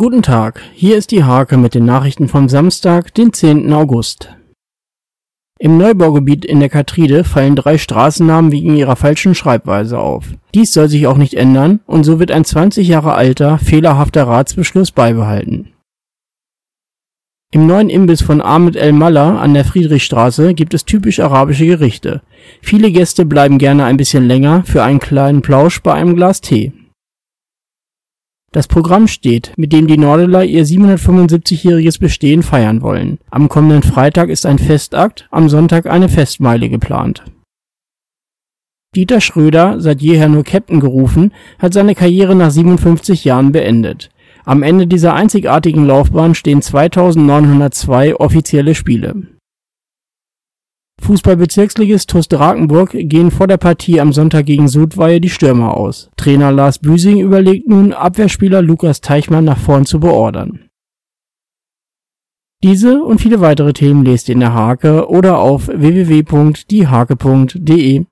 Guten Tag, hier ist die Hake mit den Nachrichten vom Samstag, den 10. August. Im Neubaugebiet in der Katride fallen drei Straßennamen wegen ihrer falschen Schreibweise auf. Dies soll sich auch nicht ändern und so wird ein 20 Jahre alter, fehlerhafter Ratsbeschluss beibehalten. Im neuen Imbiss von Ahmed El Mallah an der Friedrichstraße gibt es typisch arabische Gerichte. Viele Gäste bleiben gerne ein bisschen länger für einen kleinen Plausch bei einem Glas Tee. Das Programm steht, mit dem die Nordeler ihr 775-jähriges Bestehen feiern wollen. Am kommenden Freitag ist ein Festakt, am Sonntag eine Festmeile geplant. Dieter Schröder, seit jeher nur Captain gerufen, hat seine Karriere nach 57 Jahren beendet. Am Ende dieser einzigartigen Laufbahn stehen 2902 offizielle Spiele Fußball-Bezirksligist TuS Drakenburg gehen vor der Partie am Sonntag gegen Sudweihe die Stürmer aus. Trainer Lars Büsing überlegt nun, Abwehrspieler Lukas Teichmann nach vorn zu beordern. Diese und viele weitere Themen lest ihr in der Hake oder auf www.diehake.de